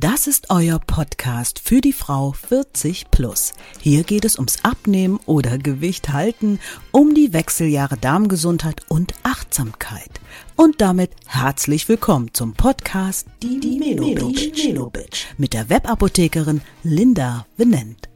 Das ist euer Podcast für die Frau 40 plus. Hier geht es ums Abnehmen oder Gewicht halten, um die Wechseljahre Darmgesundheit und Achtsamkeit. Und damit herzlich willkommen zum Podcast Die, die Melo Bitch mit der Webapothekerin Linda Venent.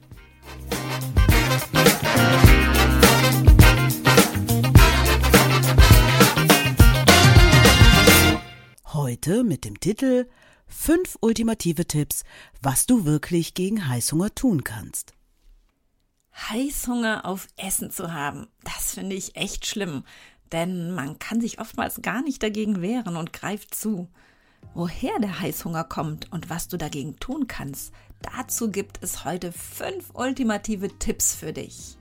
Heute mit dem Titel Fünf ultimative Tipps, was du wirklich gegen Heißhunger tun kannst. Heißhunger auf Essen zu haben, das finde ich echt schlimm, denn man kann sich oftmals gar nicht dagegen wehren und greift zu. Woher der Heißhunger kommt und was du dagegen tun kannst, dazu gibt es heute fünf ultimative Tipps für dich.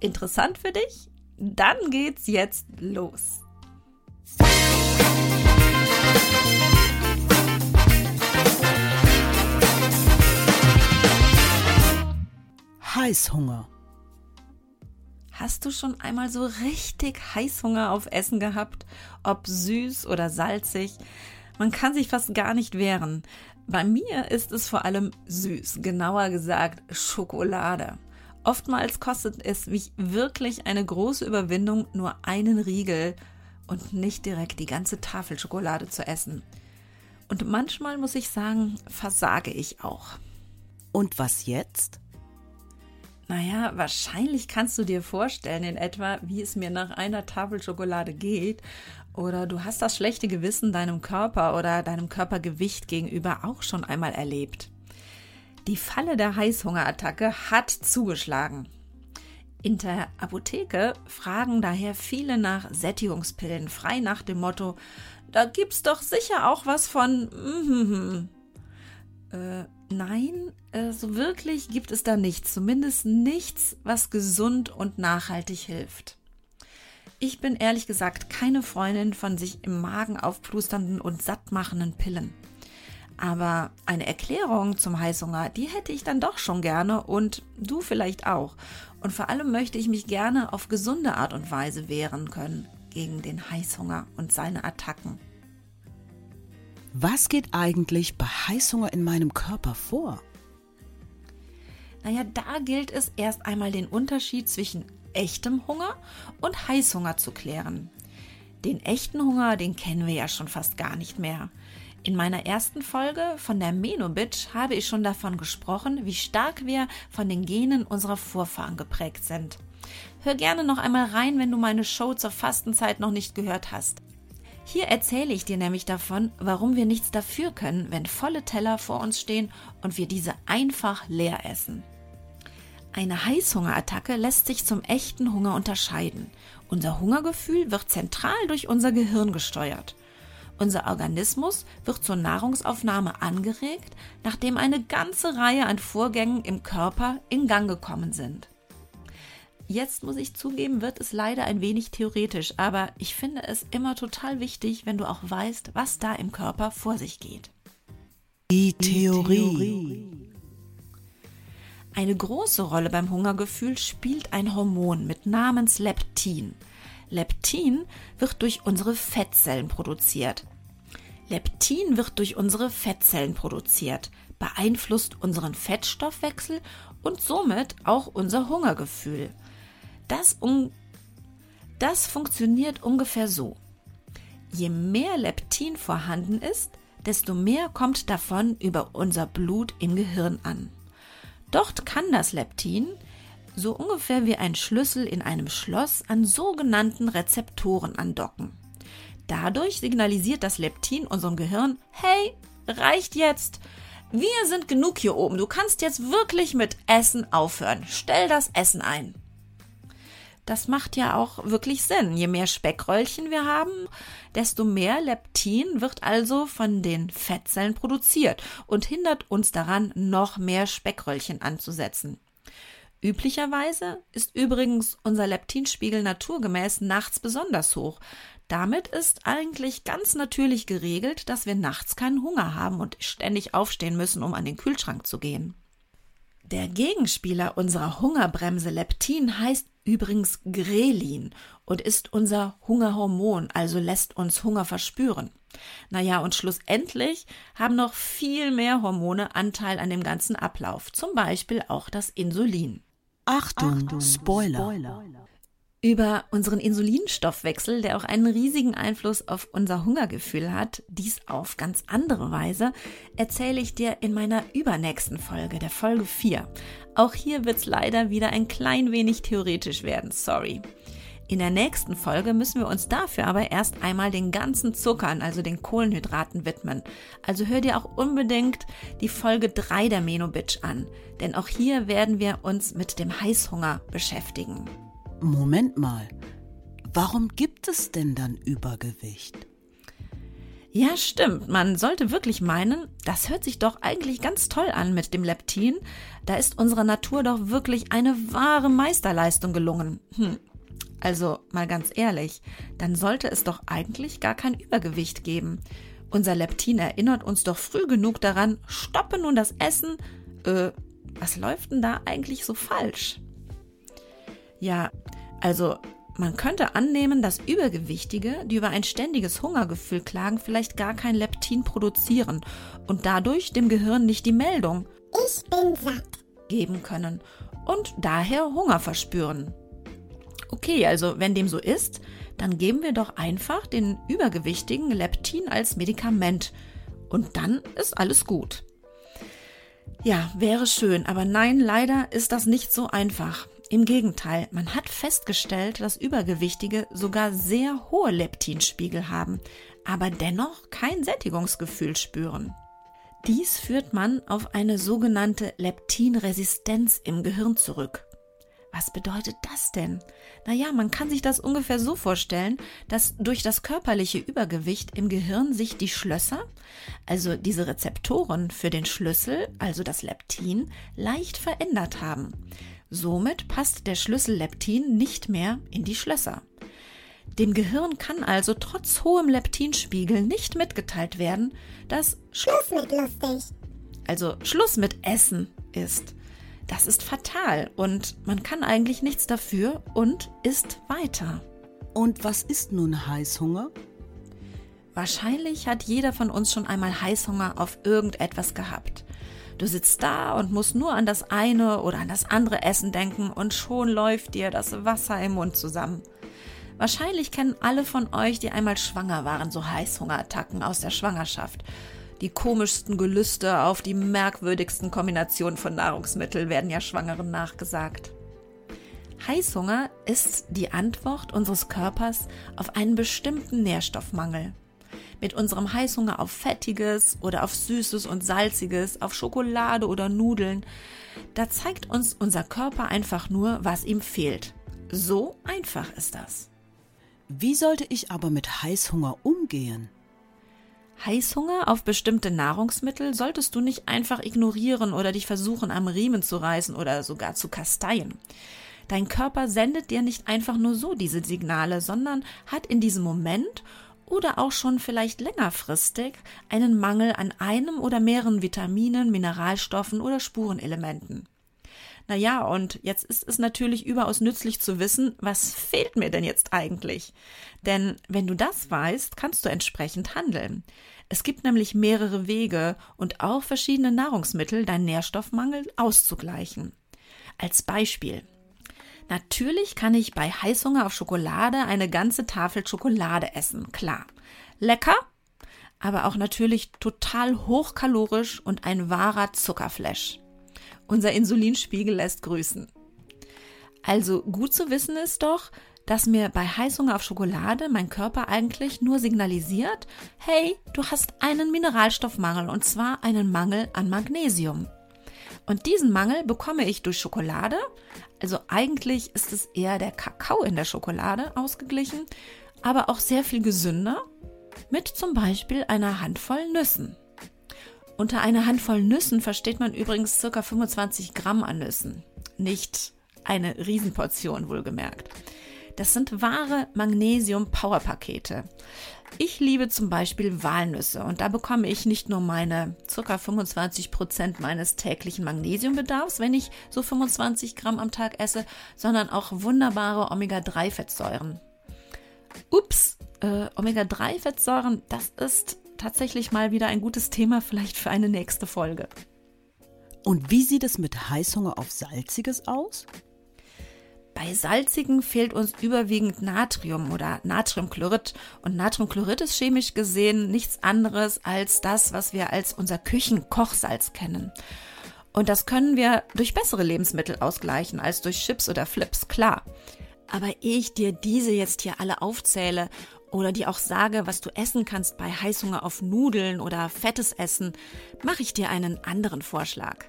Interessant für dich? Dann geht's jetzt los. Heißhunger. Hast du schon einmal so richtig Heißhunger auf Essen gehabt? Ob süß oder salzig? Man kann sich fast gar nicht wehren. Bei mir ist es vor allem süß, genauer gesagt Schokolade. Oftmals kostet es mich wirklich eine große Überwindung, nur einen Riegel und nicht direkt die ganze Tafel Schokolade zu essen. Und manchmal muss ich sagen, versage ich auch. Und was jetzt? Naja, wahrscheinlich kannst du dir vorstellen in etwa, wie es mir nach einer Tafel Schokolade geht. Oder du hast das schlechte Gewissen deinem Körper oder deinem Körpergewicht gegenüber auch schon einmal erlebt. Die Falle der Heißhungerattacke hat zugeschlagen. In der Apotheke fragen daher viele nach Sättigungspillen, frei nach dem Motto, da gibt's doch sicher auch was von. Mm äh, nein, äh, so wirklich gibt es da nichts, zumindest nichts, was gesund und nachhaltig hilft. Ich bin ehrlich gesagt keine Freundin von sich im Magen aufplusternden und sattmachenden Pillen. Aber eine Erklärung zum Heißhunger, die hätte ich dann doch schon gerne und du vielleicht auch. Und vor allem möchte ich mich gerne auf gesunde Art und Weise wehren können gegen den Heißhunger und seine Attacken. Was geht eigentlich bei Heißhunger in meinem Körper vor? Naja, da gilt es erst einmal den Unterschied zwischen echtem Hunger und Heißhunger zu klären. Den echten Hunger, den kennen wir ja schon fast gar nicht mehr. In meiner ersten Folge von der Menobitch habe ich schon davon gesprochen, wie stark wir von den Genen unserer Vorfahren geprägt sind. Hör gerne noch einmal rein, wenn du meine Show zur Fastenzeit noch nicht gehört hast. Hier erzähle ich dir nämlich davon, warum wir nichts dafür können, wenn volle Teller vor uns stehen und wir diese einfach leer essen. Eine Heißhungerattacke lässt sich zum echten Hunger unterscheiden. Unser Hungergefühl wird zentral durch unser Gehirn gesteuert. Unser Organismus wird zur Nahrungsaufnahme angeregt, nachdem eine ganze Reihe an Vorgängen im Körper in Gang gekommen sind. Jetzt muss ich zugeben, wird es leider ein wenig theoretisch, aber ich finde es immer total wichtig, wenn du auch weißt, was da im Körper vor sich geht. Die Theorie. Eine große Rolle beim Hungergefühl spielt ein Hormon mit Namens Leptin. Leptin wird durch unsere Fettzellen produziert. Leptin wird durch unsere Fettzellen produziert, beeinflusst unseren Fettstoffwechsel und somit auch unser Hungergefühl. Das, um, das funktioniert ungefähr so. Je mehr Leptin vorhanden ist, desto mehr kommt davon über unser Blut im Gehirn an. Dort kann das Leptin, so ungefähr wie ein Schlüssel in einem Schloss, an sogenannten Rezeptoren andocken. Dadurch signalisiert das Leptin unserem Gehirn, hey, reicht jetzt. Wir sind genug hier oben. Du kannst jetzt wirklich mit Essen aufhören. Stell das Essen ein. Das macht ja auch wirklich Sinn. Je mehr Speckröllchen wir haben, desto mehr Leptin wird also von den Fettzellen produziert und hindert uns daran, noch mehr Speckröllchen anzusetzen. Üblicherweise ist übrigens unser Leptinspiegel naturgemäß nachts besonders hoch. Damit ist eigentlich ganz natürlich geregelt, dass wir nachts keinen Hunger haben und ständig aufstehen müssen, um an den Kühlschrank zu gehen. Der Gegenspieler unserer Hungerbremse Leptin heißt übrigens Grelin und ist unser Hungerhormon, also lässt uns Hunger verspüren. Naja, und schlussendlich haben noch viel mehr Hormone Anteil an dem ganzen Ablauf, zum Beispiel auch das Insulin. Achtung, Achtung Spoiler. Spoiler. Über unseren Insulinstoffwechsel, der auch einen riesigen Einfluss auf unser Hungergefühl hat, dies auf ganz andere Weise, erzähle ich dir in meiner übernächsten Folge, der Folge 4. Auch hier wird's leider wieder ein klein wenig theoretisch werden, sorry. In der nächsten Folge müssen wir uns dafür aber erst einmal den ganzen Zuckern, also den Kohlenhydraten widmen. Also hör dir auch unbedingt die Folge 3 der Menobitch an, denn auch hier werden wir uns mit dem Heißhunger beschäftigen. Moment mal, warum gibt es denn dann Übergewicht? Ja, stimmt. Man sollte wirklich meinen, das hört sich doch eigentlich ganz toll an mit dem Leptin. Da ist unserer Natur doch wirklich eine wahre Meisterleistung gelungen. Hm. Also mal ganz ehrlich, dann sollte es doch eigentlich gar kein Übergewicht geben. Unser Leptin erinnert uns doch früh genug daran, stoppe nun das Essen. Äh, was läuft denn da eigentlich so falsch? Ja, also man könnte annehmen, dass Übergewichtige, die über ein ständiges Hungergefühl klagen, vielleicht gar kein Leptin produzieren und dadurch dem Gehirn nicht die Meldung Ich bin satt geben können und daher Hunger verspüren. Okay, also wenn dem so ist, dann geben wir doch einfach den übergewichtigen Leptin als Medikament und dann ist alles gut. Ja, wäre schön, aber nein, leider ist das nicht so einfach. Im Gegenteil, man hat festgestellt, dass Übergewichtige sogar sehr hohe Leptinspiegel haben, aber dennoch kein Sättigungsgefühl spüren. Dies führt man auf eine sogenannte Leptinresistenz im Gehirn zurück. Was bedeutet das denn? Naja, man kann sich das ungefähr so vorstellen, dass durch das körperliche Übergewicht im Gehirn sich die Schlösser, also diese Rezeptoren für den Schlüssel, also das Leptin, leicht verändert haben. Somit passt der Schlüssel Leptin nicht mehr in die Schlösser. Dem Gehirn kann also trotz hohem Leptinspiegel nicht mitgeteilt werden, dass Schluss mit lustig, also Schluss mit Essen ist. Das ist fatal und man kann eigentlich nichts dafür und isst weiter. Und was ist nun Heißhunger? Wahrscheinlich hat jeder von uns schon einmal Heißhunger auf irgendetwas gehabt. Du sitzt da und musst nur an das eine oder an das andere Essen denken und schon läuft dir das Wasser im Mund zusammen. Wahrscheinlich kennen alle von euch, die einmal schwanger waren, so Heißhungerattacken aus der Schwangerschaft. Die komischsten Gelüste auf die merkwürdigsten Kombinationen von Nahrungsmitteln werden ja Schwangeren nachgesagt. Heißhunger ist die Antwort unseres Körpers auf einen bestimmten Nährstoffmangel mit unserem Heißhunger auf Fettiges oder auf Süßes und Salziges, auf Schokolade oder Nudeln, da zeigt uns unser Körper einfach nur, was ihm fehlt. So einfach ist das. Wie sollte ich aber mit Heißhunger umgehen? Heißhunger auf bestimmte Nahrungsmittel solltest du nicht einfach ignorieren oder dich versuchen am Riemen zu reißen oder sogar zu kasteien. Dein Körper sendet dir nicht einfach nur so diese Signale, sondern hat in diesem Moment oder auch schon vielleicht längerfristig einen Mangel an einem oder mehreren Vitaminen, Mineralstoffen oder Spurenelementen. Naja, und jetzt ist es natürlich überaus nützlich zu wissen, was fehlt mir denn jetzt eigentlich? Denn wenn du das weißt, kannst du entsprechend handeln. Es gibt nämlich mehrere Wege und auch verschiedene Nahrungsmittel, deinen Nährstoffmangel auszugleichen. Als Beispiel. Natürlich kann ich bei Heißhunger auf Schokolade eine ganze Tafel Schokolade essen, klar. Lecker, aber auch natürlich total hochkalorisch und ein wahrer Zuckerflash. Unser Insulinspiegel lässt grüßen. Also gut zu wissen ist doch, dass mir bei Heißhunger auf Schokolade mein Körper eigentlich nur signalisiert, hey, du hast einen Mineralstoffmangel und zwar einen Mangel an Magnesium. Und diesen Mangel bekomme ich durch Schokolade. Also eigentlich ist es eher der Kakao in der Schokolade ausgeglichen, aber auch sehr viel gesünder mit zum Beispiel einer Handvoll Nüssen. Unter einer Handvoll Nüssen versteht man übrigens circa 25 Gramm an Nüssen, nicht eine Riesenportion wohlgemerkt. Das sind wahre Magnesium-Power-Pakete. Ich liebe zum Beispiel Walnüsse und da bekomme ich nicht nur meine ca. 25 Prozent meines täglichen Magnesiumbedarfs, wenn ich so 25 Gramm am Tag esse, sondern auch wunderbare Omega-3-Fettsäuren. Ups, äh, Omega-3-Fettsäuren, das ist tatsächlich mal wieder ein gutes Thema, vielleicht für eine nächste Folge. Und wie sieht es mit Heißhunger auf Salziges aus? Bei salzigen fehlt uns überwiegend Natrium oder Natriumchlorid. Und Natriumchlorid ist chemisch gesehen nichts anderes als das, was wir als unser Küchenkochsalz kennen. Und das können wir durch bessere Lebensmittel ausgleichen als durch Chips oder Flips, klar. Aber ehe ich dir diese jetzt hier alle aufzähle oder dir auch sage, was du essen kannst bei Heißhunger auf Nudeln oder fettes Essen, mache ich dir einen anderen Vorschlag.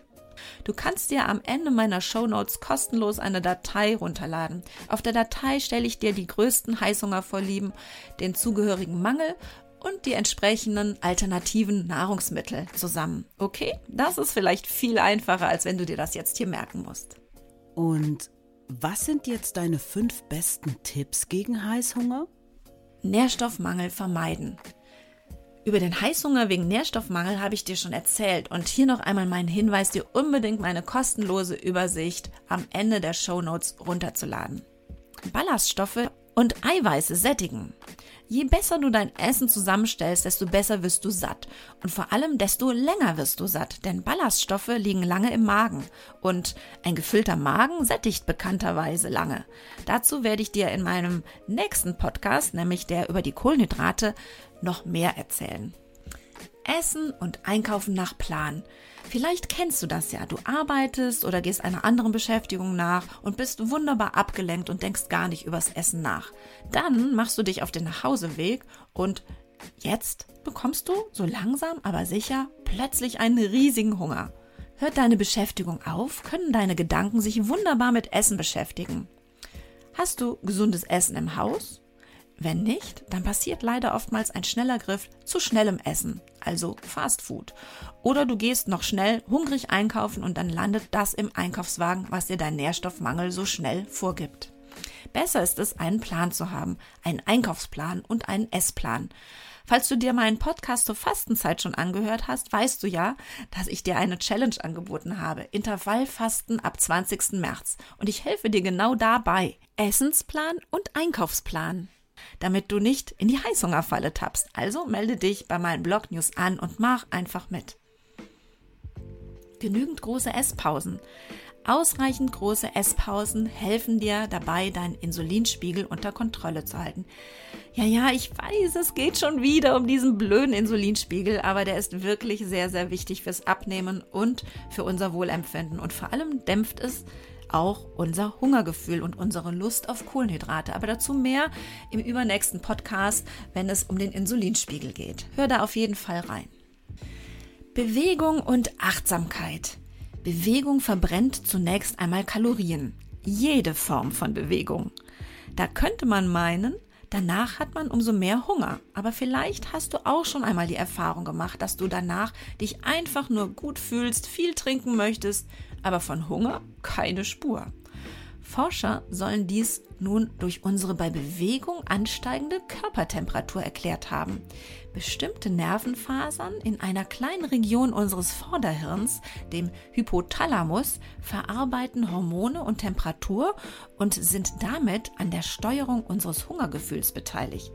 Du kannst dir am Ende meiner Show Notes kostenlos eine Datei runterladen. Auf der Datei stelle ich dir die größten Heißhungervorlieben, den zugehörigen Mangel und die entsprechenden alternativen Nahrungsmittel zusammen. Okay? Das ist vielleicht viel einfacher, als wenn du dir das jetzt hier merken musst. Und was sind jetzt deine fünf besten Tipps gegen Heißhunger? Nährstoffmangel vermeiden. Über den Heißhunger wegen Nährstoffmangel habe ich dir schon erzählt und hier noch einmal mein Hinweis, dir unbedingt meine kostenlose Übersicht am Ende der Show Notes runterzuladen. Ballaststoffe und Eiweiße sättigen. Je besser du dein Essen zusammenstellst, desto besser wirst du satt. Und vor allem, desto länger wirst du satt. Denn Ballaststoffe liegen lange im Magen. Und ein gefüllter Magen sättigt bekannterweise lange. Dazu werde ich dir in meinem nächsten Podcast, nämlich der über die Kohlenhydrate, noch mehr erzählen. Essen und Einkaufen nach Plan. Vielleicht kennst du das ja. Du arbeitest oder gehst einer anderen Beschäftigung nach und bist wunderbar abgelenkt und denkst gar nicht übers Essen nach. Dann machst du dich auf den Nachhauseweg und jetzt bekommst du so langsam, aber sicher plötzlich einen riesigen Hunger. Hört deine Beschäftigung auf, können deine Gedanken sich wunderbar mit Essen beschäftigen. Hast du gesundes Essen im Haus? Wenn nicht, dann passiert leider oftmals ein schneller Griff zu schnellem Essen, also Fast Food. Oder du gehst noch schnell hungrig einkaufen und dann landet das im Einkaufswagen, was dir dein Nährstoffmangel so schnell vorgibt. Besser ist es, einen Plan zu haben, einen Einkaufsplan und einen Essplan. Falls du dir meinen Podcast zur Fastenzeit schon angehört hast, weißt du ja, dass ich dir eine Challenge angeboten habe. Intervallfasten ab 20. März. Und ich helfe dir genau dabei. Essensplan und Einkaufsplan damit du nicht in die Heißhungerfalle tappst. Also melde dich bei meinen Blog-News an und mach einfach mit. Genügend große Esspausen. Ausreichend große Esspausen helfen dir dabei, deinen Insulinspiegel unter Kontrolle zu halten. Ja, ja, ich weiß, es geht schon wieder um diesen blöden Insulinspiegel, aber der ist wirklich sehr, sehr wichtig fürs Abnehmen und für unser Wohlempfinden. Und vor allem dämpft es auch unser Hungergefühl und unsere Lust auf Kohlenhydrate. Aber dazu mehr im übernächsten Podcast, wenn es um den Insulinspiegel geht. Hör da auf jeden Fall rein. Bewegung und Achtsamkeit. Bewegung verbrennt zunächst einmal Kalorien. Jede Form von Bewegung. Da könnte man meinen, Danach hat man umso mehr Hunger. Aber vielleicht hast du auch schon einmal die Erfahrung gemacht, dass du danach dich einfach nur gut fühlst, viel trinken möchtest, aber von Hunger keine Spur. Forscher sollen dies nun durch unsere bei Bewegung ansteigende Körpertemperatur erklärt haben. Bestimmte Nervenfasern in einer kleinen Region unseres Vorderhirns, dem Hypothalamus, verarbeiten Hormone und Temperatur und sind damit an der Steuerung unseres Hungergefühls beteiligt.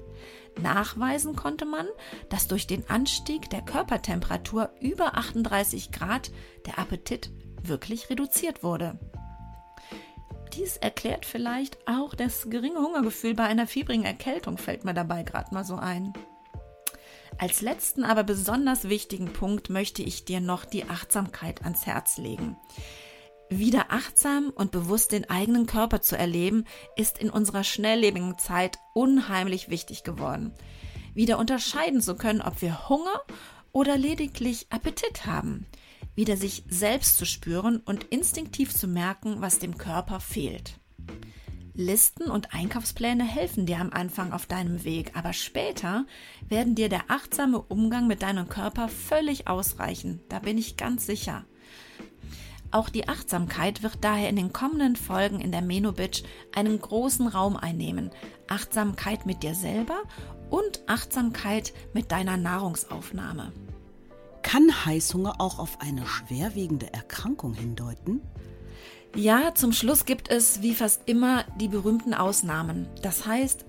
Nachweisen konnte man, dass durch den Anstieg der Körpertemperatur über 38 Grad der Appetit wirklich reduziert wurde. Dies erklärt vielleicht auch das geringe Hungergefühl bei einer fiebrigen Erkältung, fällt mir dabei gerade mal so ein. Als letzten, aber besonders wichtigen Punkt möchte ich dir noch die Achtsamkeit ans Herz legen. Wieder achtsam und bewusst den eigenen Körper zu erleben, ist in unserer schnelllebigen Zeit unheimlich wichtig geworden. Wieder unterscheiden zu können, ob wir Hunger oder lediglich Appetit haben wieder sich selbst zu spüren und instinktiv zu merken, was dem Körper fehlt. Listen und Einkaufspläne helfen dir am Anfang auf deinem Weg, aber später werden dir der achtsame Umgang mit deinem Körper völlig ausreichen, da bin ich ganz sicher. Auch die Achtsamkeit wird daher in den kommenden Folgen in der Menobitch einen großen Raum einnehmen. Achtsamkeit mit dir selber und Achtsamkeit mit deiner Nahrungsaufnahme. Kann Heißhunger auch auf eine schwerwiegende Erkrankung hindeuten? Ja, zum Schluss gibt es wie fast immer die berühmten Ausnahmen. Das heißt,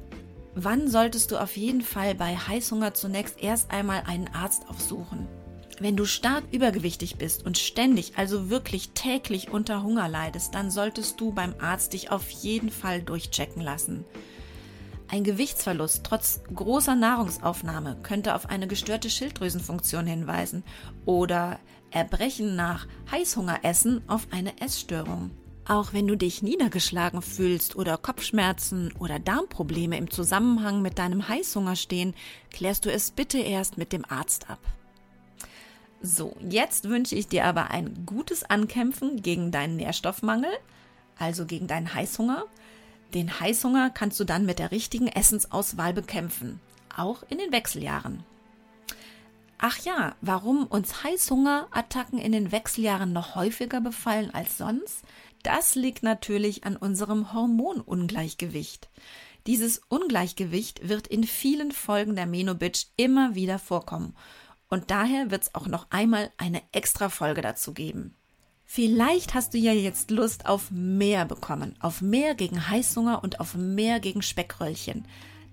Wann solltest du auf jeden Fall bei Heißhunger zunächst erst einmal einen Arzt aufsuchen? Wenn du stark übergewichtig bist und ständig, also wirklich täglich unter Hunger leidest, dann solltest du beim Arzt dich auf jeden Fall durchchecken lassen. Ein Gewichtsverlust trotz großer Nahrungsaufnahme könnte auf eine gestörte Schilddrüsenfunktion hinweisen oder Erbrechen nach Heißhungeressen auf eine Essstörung. Auch wenn du dich niedergeschlagen fühlst oder Kopfschmerzen oder Darmprobleme im Zusammenhang mit deinem Heißhunger stehen, klärst du es bitte erst mit dem Arzt ab. So, jetzt wünsche ich dir aber ein gutes Ankämpfen gegen deinen Nährstoffmangel, also gegen deinen Heißhunger. Den Heißhunger kannst du dann mit der richtigen Essensauswahl bekämpfen, auch in den Wechseljahren. Ach ja, warum uns Heißhungerattacken in den Wechseljahren noch häufiger befallen als sonst? Das liegt natürlich an unserem Hormonungleichgewicht. Dieses Ungleichgewicht wird in vielen Folgen der Menobitch immer wieder vorkommen. Und daher wird es auch noch einmal eine extra Folge dazu geben. Vielleicht hast du ja jetzt Lust auf mehr bekommen, auf mehr gegen Heißhunger und auf mehr gegen Speckröllchen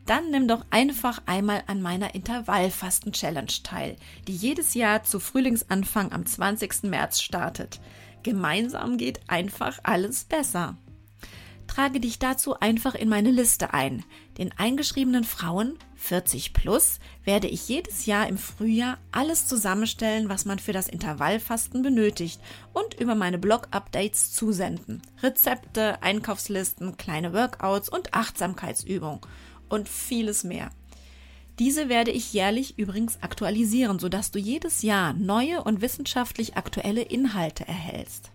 dann nimm doch einfach einmal an meiner Intervallfasten-Challenge teil, die jedes Jahr zu Frühlingsanfang am 20. März startet. Gemeinsam geht einfach alles besser. Trage dich dazu einfach in meine Liste ein. Den eingeschriebenen Frauen 40 plus werde ich jedes Jahr im Frühjahr alles zusammenstellen, was man für das Intervallfasten benötigt und über meine Blog-Updates zusenden. Rezepte, Einkaufslisten, kleine Workouts und Achtsamkeitsübungen und vieles mehr. Diese werde ich jährlich übrigens aktualisieren, sodass du jedes Jahr neue und wissenschaftlich aktuelle Inhalte erhältst.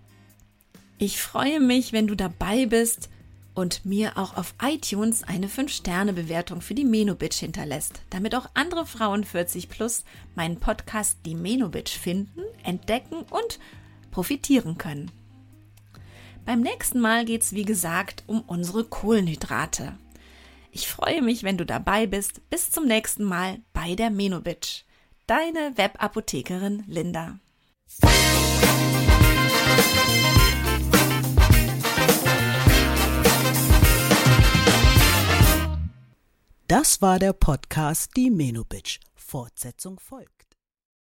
Ich freue mich, wenn du dabei bist und mir auch auf iTunes eine 5-Sterne-Bewertung für die Menobitch hinterlässt, damit auch andere Frauen 40 plus meinen Podcast Die Menobitch finden, entdecken und profitieren können. Beim nächsten Mal geht es wie gesagt um unsere Kohlenhydrate. Ich freue mich, wenn du dabei bist. Bis zum nächsten Mal bei der Menobitch. Deine Webapothekerin Linda. Das war der Podcast Die Menobitch. Fortsetzung folgt.